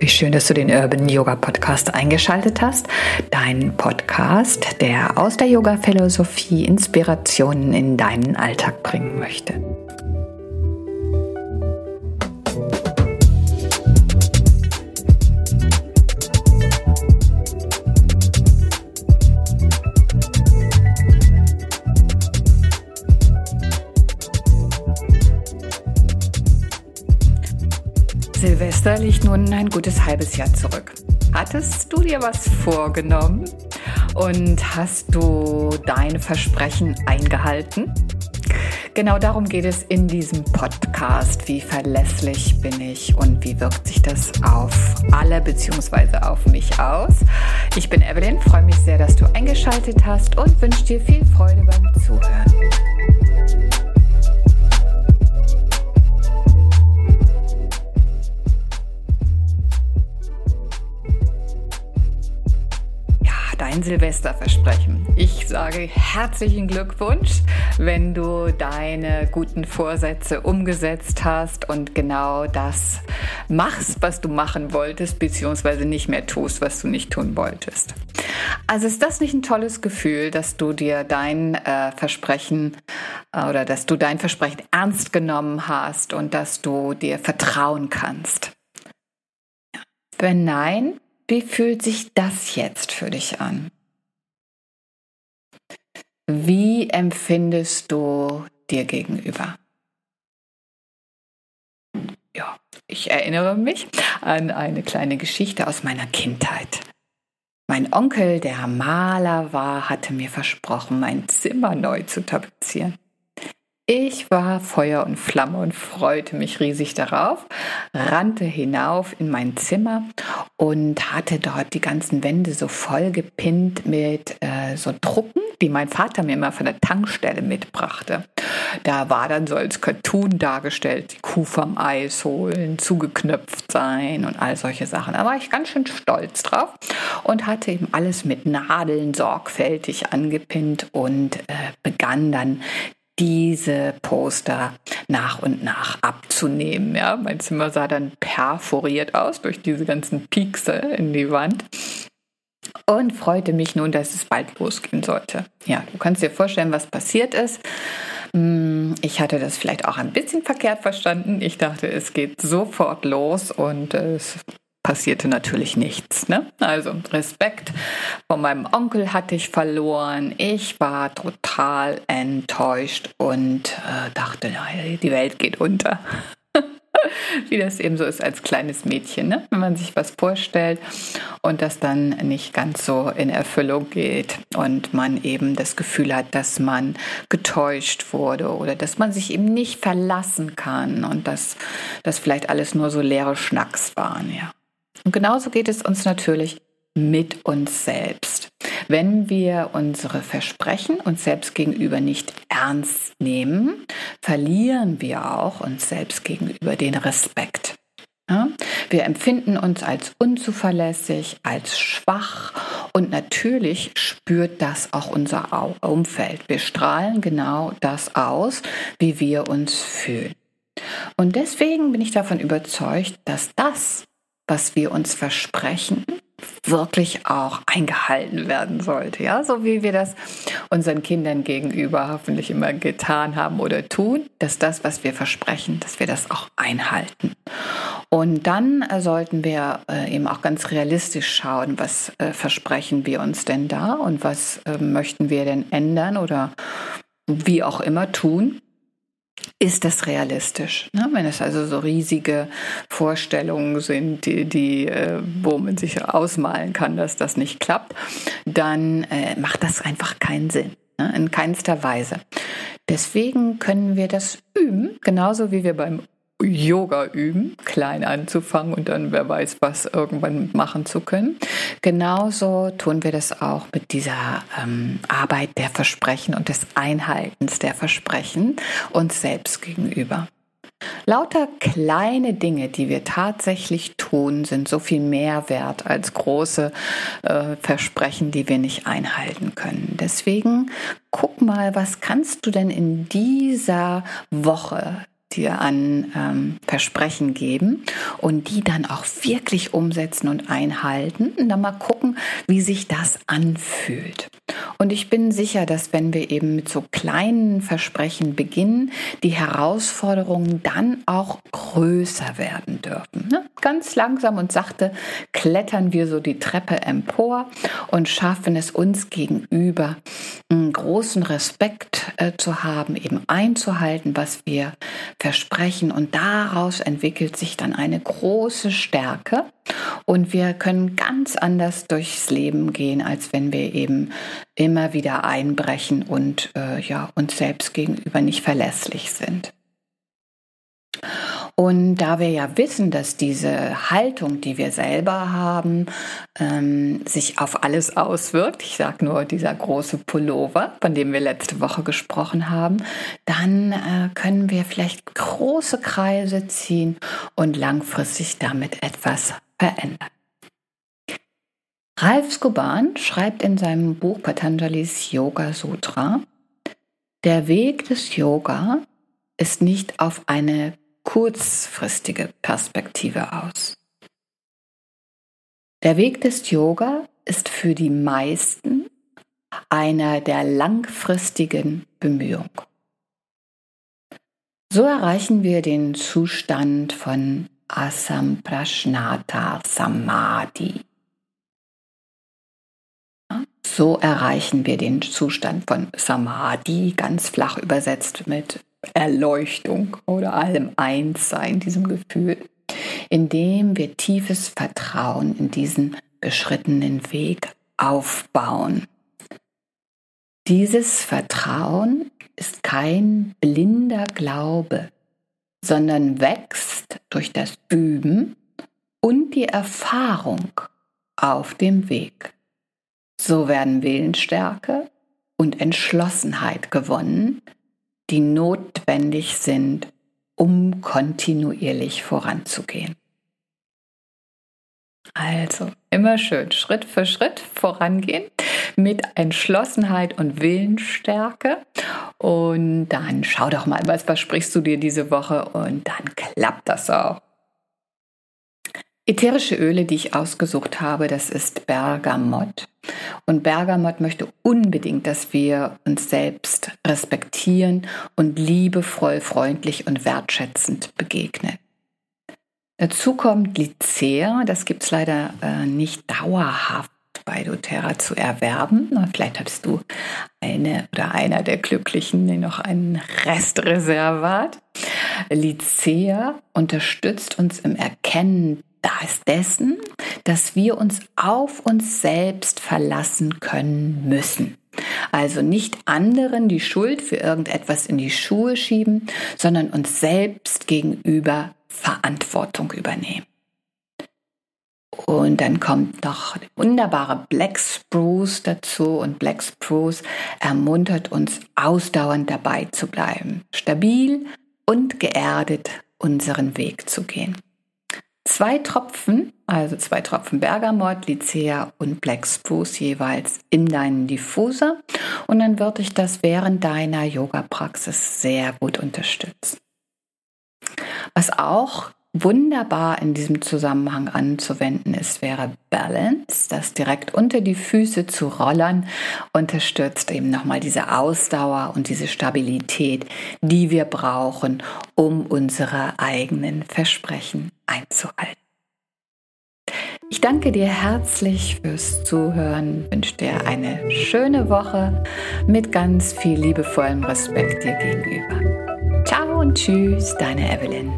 wie schön, dass du den Urban Yoga Podcast eingeschaltet hast. Dein Podcast, der aus der Yoga-Philosophie Inspirationen in deinen Alltag bringen möchte. Silvester liegt nun ein gutes halbes Jahr zurück. Hattest du dir was vorgenommen und hast du deine Versprechen eingehalten? Genau darum geht es in diesem Podcast. Wie verlässlich bin ich und wie wirkt sich das auf alle bzw. auf mich aus? Ich bin Evelyn, freue mich sehr, dass du eingeschaltet hast und wünsche dir viel Freude beim Zuhören. Dein Silvesterversprechen. Ich sage herzlichen Glückwunsch, wenn du deine guten Vorsätze umgesetzt hast und genau das machst, was du machen wolltest, beziehungsweise nicht mehr tust, was du nicht tun wolltest. Also ist das nicht ein tolles Gefühl, dass du dir dein äh, Versprechen äh, oder dass du dein Versprechen ernst genommen hast und dass du dir vertrauen kannst? Wenn nein, wie fühlt sich das jetzt für dich an? Wie empfindest du dir gegenüber? Ja, ich erinnere mich an eine kleine Geschichte aus meiner Kindheit. Mein Onkel, der Maler war, hatte mir versprochen, mein Zimmer neu zu tapezieren. Ich war Feuer und Flamme und freute mich riesig darauf, rannte hinauf in mein Zimmer und hatte dort die ganzen Wände so voll gepinnt mit äh, so Drucken, die mein Vater mir immer von der Tankstelle mitbrachte. Da war dann so als Cartoon dargestellt, die Kuh vom Eis holen, zugeknöpft sein und all solche Sachen. Da war ich ganz schön stolz drauf und hatte eben alles mit Nadeln sorgfältig angepinnt und äh, begann dann diese Poster nach und nach abzunehmen. Ja, mein Zimmer sah dann perforiert aus durch diese ganzen Piekse in die Wand und freute mich nun, dass es bald losgehen sollte. Ja, du kannst dir vorstellen, was passiert ist. Hm, ich hatte das vielleicht auch ein bisschen verkehrt verstanden. Ich dachte, es geht sofort los und es passierte natürlich nichts. Ne? Also Respekt von meinem Onkel hatte ich verloren. Ich war total enttäuscht und äh, dachte, die Welt geht unter. Wie das eben so ist als kleines Mädchen, ne? wenn man sich was vorstellt und das dann nicht ganz so in Erfüllung geht und man eben das Gefühl hat, dass man getäuscht wurde oder dass man sich eben nicht verlassen kann und dass das vielleicht alles nur so leere Schnacks waren. Ja. Und genauso geht es uns natürlich mit uns selbst. Wenn wir unsere Versprechen uns selbst gegenüber nicht ernst nehmen, verlieren wir auch uns selbst gegenüber den Respekt. Ja? Wir empfinden uns als unzuverlässig, als schwach und natürlich spürt das auch unser Umfeld. Wir strahlen genau das aus, wie wir uns fühlen. Und deswegen bin ich davon überzeugt, dass das, was wir uns versprechen, wirklich auch eingehalten werden sollte. Ja, so wie wir das unseren Kindern gegenüber hoffentlich immer getan haben oder tun, dass das, was wir versprechen, dass wir das auch einhalten. Und dann äh, sollten wir äh, eben auch ganz realistisch schauen, was äh, versprechen wir uns denn da und was möchten wir denn ändern oder wie auch immer tun ist das realistisch? Ne? Wenn es also so riesige Vorstellungen sind, die, die, äh, wo man sich ausmalen kann, dass das nicht klappt, dann äh, macht das einfach keinen Sinn. Ne? In keinster Weise. Deswegen können wir das üben, genauso wie wir beim Yoga üben, klein anzufangen und dann wer weiß was irgendwann machen zu können. Genauso tun wir das auch mit dieser ähm, Arbeit der Versprechen und des Einhaltens der Versprechen uns selbst gegenüber. Lauter kleine Dinge, die wir tatsächlich tun, sind so viel mehr wert als große äh, Versprechen, die wir nicht einhalten können. Deswegen guck mal, was kannst du denn in dieser Woche dir an ähm, Versprechen geben und die dann auch wirklich umsetzen und einhalten und dann mal gucken, wie sich das anfühlt. Und ich bin sicher, dass wenn wir eben mit so kleinen Versprechen beginnen, die Herausforderungen dann auch größer werden dürfen. Ne? Ganz langsam und sachte klettern wir so die Treppe empor und schaffen es uns gegenüber, einen großen Respekt äh, zu haben, eben einzuhalten, was wir versprechen. Und daraus entwickelt sich dann eine große Stärke. Und wir können ganz anders durchs Leben gehen, als wenn wir eben immer wieder einbrechen und äh, ja, uns selbst gegenüber nicht verlässlich sind. Und da wir ja wissen, dass diese Haltung, die wir selber haben, ähm, sich auf alles auswirkt, ich sage nur dieser große Pullover, von dem wir letzte Woche gesprochen haben, dann äh, können wir vielleicht große Kreise ziehen und langfristig damit etwas verändern. Ralf Skoban schreibt in seinem Buch Patanjalis Yoga Sutra, der Weg des Yoga ist nicht auf eine kurzfristige Perspektive aus. Der Weg des Yoga ist für die meisten einer der langfristigen Bemühung. So erreichen wir den Zustand von Asamprashnata Samadhi. So erreichen wir den Zustand von Samadhi, ganz flach übersetzt mit Erleuchtung oder allem Einssein, diesem Gefühl, indem wir tiefes Vertrauen in diesen beschrittenen Weg aufbauen. Dieses Vertrauen ist kein blinder Glaube, sondern wächst durch das Üben und die Erfahrung auf dem Weg. So werden Willensstärke und Entschlossenheit gewonnen, die notwendig sind, um kontinuierlich voranzugehen. Also immer schön Schritt für Schritt vorangehen mit Entschlossenheit und Willensstärke. Und dann schau doch mal, was versprichst du dir diese Woche und dann klappt das auch. Ätherische Öle, die ich ausgesucht habe, das ist Bergamott. Und Bergamott möchte unbedingt, dass wir uns selbst respektieren und liebevoll, freundlich und wertschätzend begegnen. Dazu kommt Lycea, das gibt es leider äh, nicht dauerhaft bei doTERRA zu erwerben. Vielleicht hattest du eine oder einer der Glücklichen, die noch einen Restreservat. Lycea unterstützt uns im Erkennen dessen, dass wir uns auf uns selbst verlassen können müssen. Also nicht anderen die Schuld für irgendetwas in die Schuhe schieben, sondern uns selbst gegenüber Verantwortung übernehmen. Und dann kommt noch der wunderbare Black Spruce dazu und Black Spruce ermuntert uns ausdauernd dabei zu bleiben, stabil und geerdet unseren Weg zu gehen zwei Tropfen, also zwei Tropfen Bergamot, Lycea und Black Spruce jeweils in deinen Diffuser und dann würde ich das während deiner Yoga-Praxis sehr gut unterstützen. Was auch wunderbar in diesem Zusammenhang anzuwenden ist, wäre Balance, das direkt unter die Füße zu rollern, unterstützt eben nochmal diese Ausdauer und diese Stabilität, die wir brauchen, um unsere eigenen Versprechen einzuhalten. Ich danke dir herzlich fürs Zuhören, wünsche dir eine schöne Woche mit ganz viel liebevollem Respekt dir gegenüber. Ciao und tschüss, deine Evelyn.